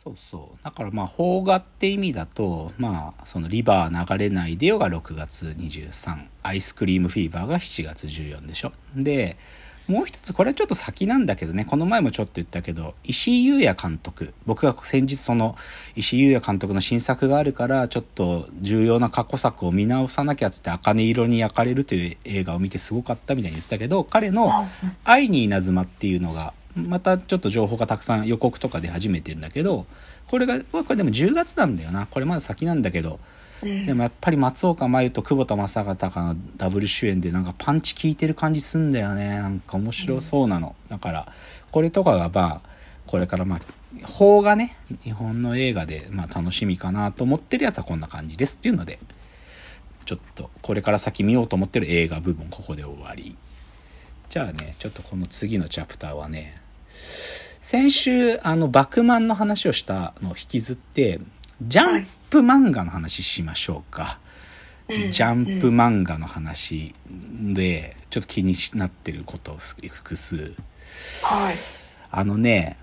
そうそう。だからまあ、邦画って意味だと、まあ、そのリバー流れないでよが6月23、アイスクリームフィーバーが7月14でしょ。で、もう一つ、これはちょっと先なんだけどね、この前もちょっと言ったけど、石井優也監督、僕が先日その石井優也監督の新作があるから、ちょっと重要な過去作を見直さなきゃっつって、茜色に焼かれるという映画を見てすごかったみたいに言ってたけど、彼の愛に稲妻っていうのが、またちょっと情報がたくさん予告とかで始めてるんだけど、これが、これでも10月なんだよな。これまだ先なんだけど、でもやっぱり松岡真優と久保田正孝がダブル主演でなんかパンチ効いてる感じすんだよね。なんか面白そうなの、だからこれとかがまあこれからまあ邦がね。日本の映画でまあ楽しみかなと思ってるやつはこんな感じですっていうのでちょっとこれから先見ようと思ってる映画部分ここで終わり。じゃあねちょっとこの次のチャプターはね先週あのバクマンの話をしたのを引きずってジャンプ漫画の話しましょうか。ジャンプ漫画の話で、ちょっと気になってることを複数。はい。あのね、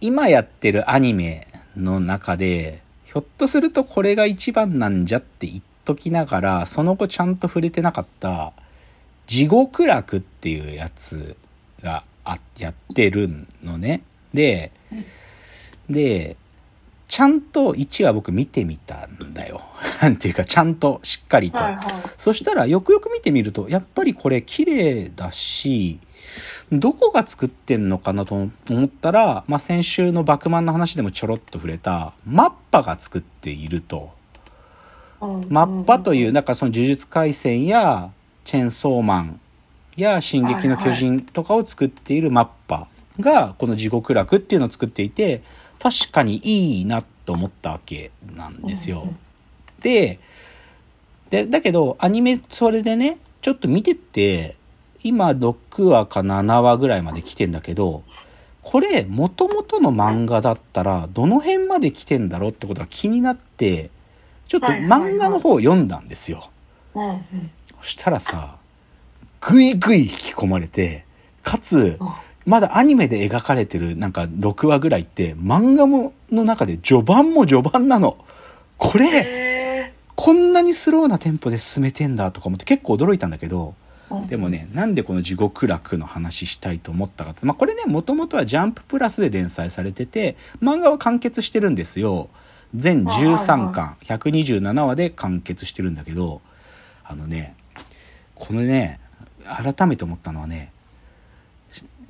今やってるアニメの中で、ひょっとするとこれが一番なんじゃって言っときながら、その後ちゃんと触れてなかった、地獄楽っていうやつがあやってるのね。で、で、ちゃんと1話僕見てみたんだよ。なんていうか、ちゃんとしっかりと。はいはい、そしたら、よくよく見てみると、やっぱりこれ綺麗だし、どこが作ってんのかなと思ったら、まあ、先週のバクマンの話でもちょろっと触れた、マッパが作っていると。マッパという、なんかその呪術廻戦や、チェンソーマンや進撃の巨人とかを作っているマッパが、この地獄楽っていうのを作っていて、確かにいいなと思ったわけなんですよ。で、で、だけど、アニメそれでね、ちょっと見てて、今6話か7話ぐらいまで来てんだけど、これ、もともとの漫画だったら、どの辺まで来てんだろうってことが気になって、ちょっと漫画の方を読んだんですよ。そしたらさ、ぐいぐい引き込まれて、かつ、まだアニメで描かれてるなんか6話ぐらいって漫画もの中で序盤も序盤なの。これ、こんなにスローなテンポで進めてんだとか思って結構驚いたんだけど、でもね、なんでこの地獄楽の話したいと思ったかまあこれね、もともとはジャンププラスで連載されてて、漫画は完結してるんですよ。全13巻、127話で完結してるんだけど、あのね、このね、改めて思ったのはね、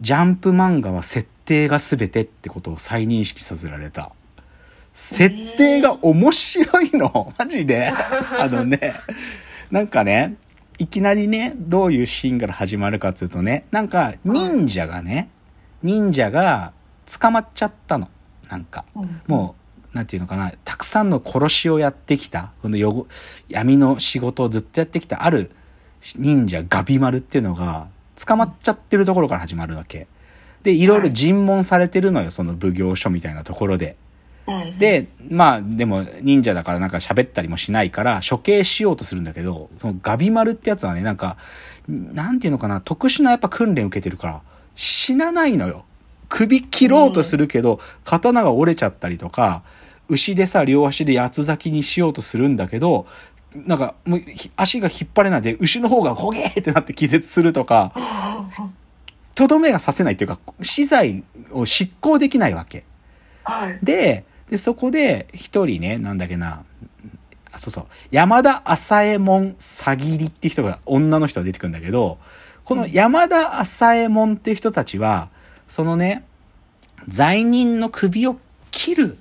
ジャンプ漫画は設定が全てってことを再認識させられた。設定が面白いの？マジで？あのね、なんかね、いきなりね、どういうシーンから始まるかっていうとね、なんか忍者がね、忍者が捕まっちゃったの。なんか、もう、なんていうのかな、たくさんの殺しをやってきた、この闇の仕事をずっとやってきたある忍者ガビマルっていうのが、捕まっちゃってるところから始まるわけ。で、いろいろ尋問されてるのよ、その奉行所みたいなところで。で、まあ、でも忍者だからなんか喋ったりもしないから処刑しようとするんだけど、そのガビマルってやつはね、なんか、なんていうのかな、特殊なやっぱ訓練受けてるから、死なないのよ。首切ろうとするけど、刀が折れちゃったりとか、牛でさ、両足で八つ咲きにしようとするんだけど、なんか、もう、足が引っ張れないで、牛の方が焦げーってなって気絶するとか、とどめがさせないっていうか、資材を執行できないわけ。はい、で、で、そこで、一人ね、なんだっけな、あ、そうそう、山田浅右衛門さぎりって人が、女の人が出てくるんだけど、この山田浅右衛門って人たちは、そのね、罪人の首を切る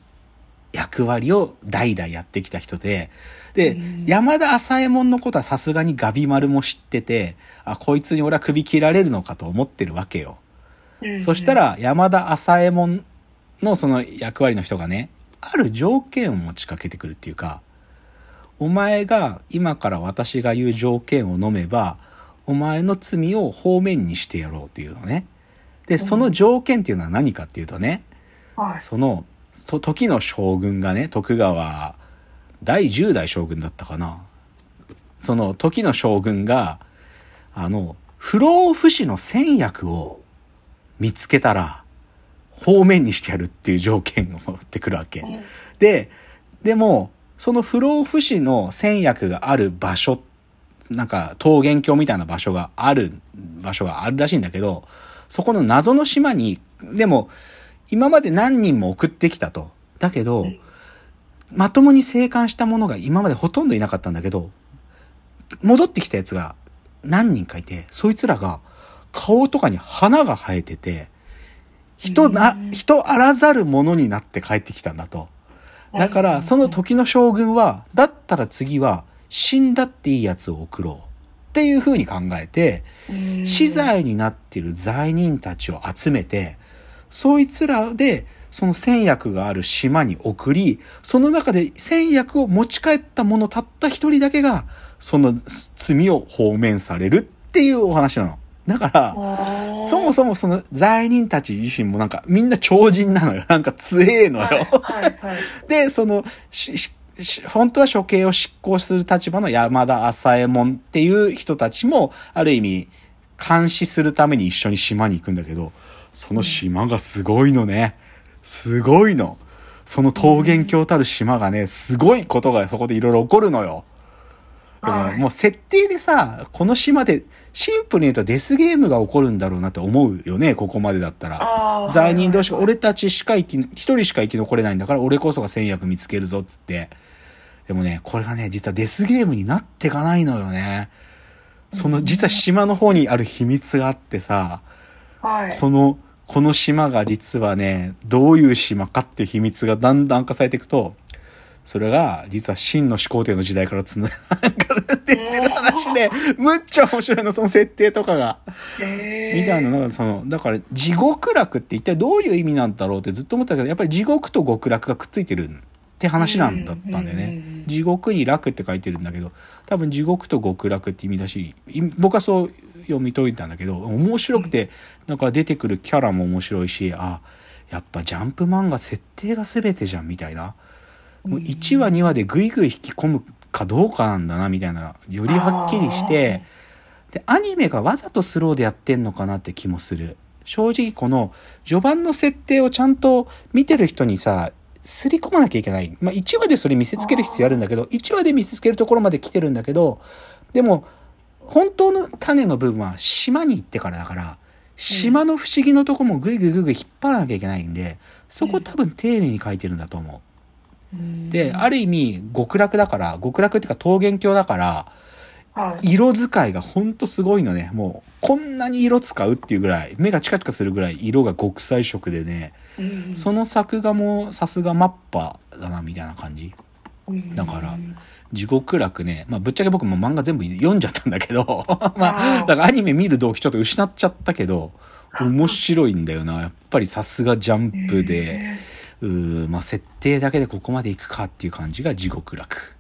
役割を代々やってきた人で、で、山田浅右衛門のことはさすがにガビ丸も知ってて、あ、こいつに俺は首切られるのかと思ってるわけよ。そしたら山田浅右衛門のその役割の人がね、ある条件を持ちかけてくるっていうか、お前が今から私が言う条件を飲めば、お前の罪を方面にしてやろうっていうのね。で、その条件っていうのは何かっていうとね、その、時の将軍がね、徳川第10代将軍だったかな。その時の将軍が、あの、不老不死の戦薬を見つけたら、方面にしてやるっていう条件を持ってくるわけ。で、でも、その不老不死の戦薬がある場所、なんか桃源郷みたいな場所がある、場所があるらしいんだけど、そこの謎の島に、でも、今まで何人も送ってきたと。だけど、まともに生還した者が今までほとんどいなかったんだけど、戻ってきたやつが何人かいて、そいつらが顔とかに花が生えてて、人な、人あらざるものになって帰ってきたんだと。だから、その時の将軍は、だったら次は死んだっていいやつを送ろう。っていう風に考えて、死罪になっている罪人たちを集めて、そいつらで、その戦薬がある島に送り、その中で戦薬を持ち帰った者たった一人だけが、その罪を放免されるっていうお話なの。だから、そもそもその罪人たち自身もなんかみんな超人なのよ。なんか強えのよ。はいはいはい、で、その、本当は処刑を執行する立場の山田浅右衛門っていう人たちも、ある意味、監視するために一緒に島に行くんだけど、その島がすごいのね。すごいの。その桃源郷たる島がね、すごいことがそこでいろいろ起こるのよ。でも、もう設定でさ、この島で、シンプルに言うとデスゲームが起こるんだろうなって思うよね、ここまでだったら。罪人同士が、俺たちしか生き、一人しか生き残れないんだから、俺こそが戦略見つけるぞ、っつって。でもね、これがね、実はデスゲームになってかないのよね。その、実は島の方にある秘密があってさ、はい、この、この島が実はね、どういう島かっていう秘密がだんだん明かされていくと、それが、実は真の始皇帝の時代からつながってってる話で、むっちゃ面白いの、その設定とかが。みたいなのが、その、だから、地獄楽って一体どういう意味なんだろうってずっと思ったけど、やっぱり地獄と極楽がくっついてるって話なんだったんだよね。地獄に楽って書いてるんだけど、多分地獄と極楽って意味だし、僕はそう読み解いたんだけど、面白くて、なんか出てくるキャラも面白いし、あ、やっぱジャンプ漫画設定が全てじゃんみたいな。もう1話2話でぐいぐい引き込むかどうかなんだなみたいなよりはっきりしてでアニメがわざとスローでやってんのかなって気もする正直この序盤の設定をちゃんと見てる人にさすり込まなきゃいけない。まあ、1話でそれ見せつける必要あるんだけど、1話で見せつけるところまで来てるんだけど、でも、本当の種の部分は島に行ってからだから、島の不思議のとこもぐいぐいぐいぐい引っ張らなきゃいけないんで、そこ多分丁寧に書いてるんだと思う。で、ある意味極楽だから、極楽っていうか桃源郷だから、色使いがほんとすごいのね。もう、こんなに色使うっていうぐらい、目がチカチカするぐらい色が極彩色でね、その作画もさすがマッパだな、みたいな感じ。だから、地獄楽ね、まあぶっちゃけ僕も漫画全部読んじゃったんだけど、まあ、だからアニメ見る動機ちょっと失っちゃったけど、面白いんだよな。やっぱりさすがジャンプで、うまあ、設定だけでここまでいくかっていう感じが地獄楽。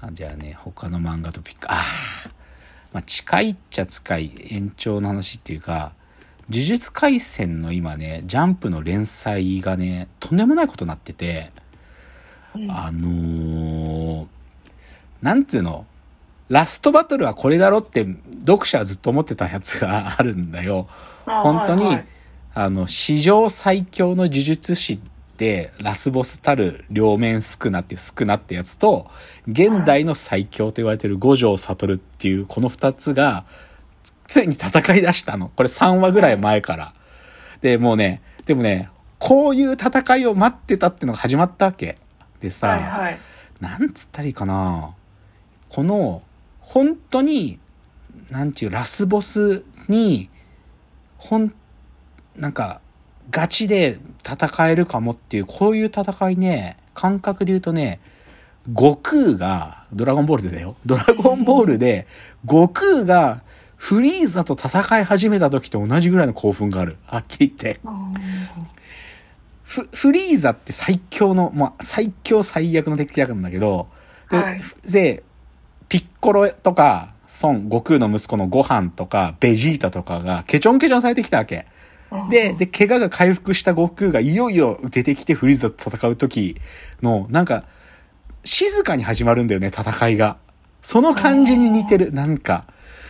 あじゃあね、他の漫画とピック、ああ、まあ、近いっちゃ近い延長の話っていうか、呪術廻戦の今ね、ジャンプの連載がね、とんでもないことになってて、うん、あのー、なんつうの、ラストバトルはこれだろって読者はずっと思ってたやつがあるんだよ。本当に、はいはいあの、史上最強の呪術師って、ラスボスたる両面スクナっていうスクナってやつと、現代の最強と言われてる五条悟っていうこの二つが、ついに戦い出したの。これ3話ぐらい前から。で、もうね、でもね、こういう戦いを待ってたってのが始まったわけ。でさ、はいはい、なんつったらいいかな。この、本当に、なんていう、ラスボスに、本なんか、ガチで戦えるかもっていう、こういう戦いね、感覚で言うとね、悟空が、ドラゴンボールでだよ。ドラゴンボールで、悟空がフリーザと戦い始めた時と同じぐらいの興奮がある。はっきり言って。フフリーザって最強の、まあ、最強最悪の敵役なんだけど、で、はい、でピッコロとか、孫、悟空の息子のご飯とか、ベジータとかが、ケチョンケチョンされてきたわけ。で、で、怪我が回復した悟空がいよいよ出てきてフリーザと戦う時の、なんか、静かに始まるんだよね、戦いが。その感じに似てる。なんか、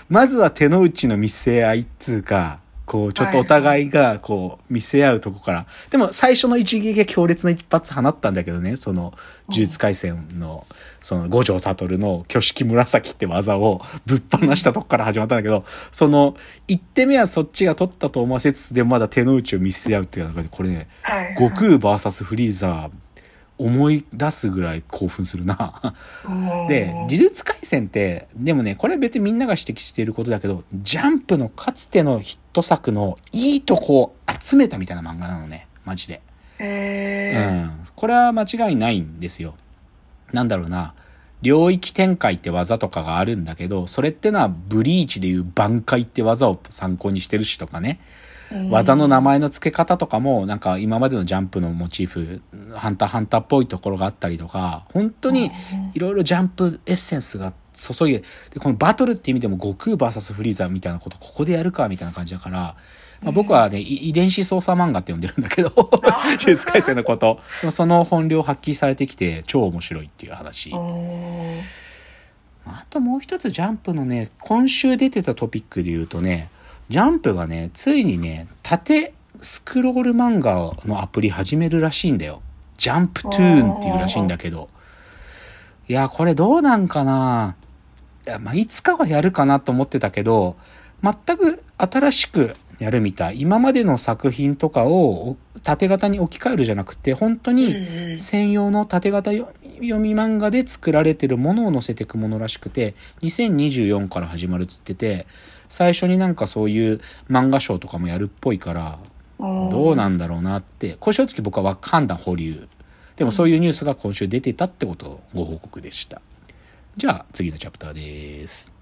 まずは手の内の見せ合いっつうか、こう、ちょっとお互いが、こう、見せ合うとこから。でも、最初の一撃が強烈な一発放ったんだけどね、その、呪術廻戦の、その、五条悟の挙式紫って技をぶっ放したとこから始まったんだけど、その、一手目はそっちが取ったと思わせつつ、でもまだ手の内を見せ合うっていう中で、これね、はい。悟空 VS フリーザー、思い出すぐらい興奮するな。うんで、呪術廻戦って、でもね、これ別にみんなが指摘していることだけど、ジャンプのかつてのヒット作のいいとこを集めたみたいな漫画なのね。マジで。うへん。これは間違いないんですよ。なんだろうな。領域展開って技とかがあるんだけど、それってのはブリーチでいう挽回って技を参考にしてるしとかね。ー技の名前の付け方とかも、なんか今までのジャンプのモチーフ、ハンターハンターっぽいところがあったりとか、本当にいろいろジャンプエッセンスが注いで、で、このバトルって意味でも悟空 VS フリーザみたいなことここでやるかみたいな感じだから、まあ、僕はね、い遺伝子操作漫画って呼んでるんだけど、呪術廻戦のこと。でもその本領発揮されてきて超面白いっていう話。うんあともう一つジャンプのね、今週出てたトピックで言うとね、ジャンプがね、ついにね、縦スクロール漫画のアプリ始めるらしいんだよ。ジャンプトゥーンっていうらしいんだけど。いや、これどうなんかないや、まあ、いつかはやるかなと思ってたけど、全く新しくやるみたい。今までの作品とかをお縦型に置き換えるじゃなくて、本当に専用の縦型よ読み漫画で作られてるものを載せていくものらしくて、2024から始まるっつってて、最初になんかそういう漫画賞とかもやるっぽいから、どうなんだろうなって、これ正直僕は判断保留。でもそういうニュースが今週出てたってことをご報告でした。じゃあ次のチャプターです。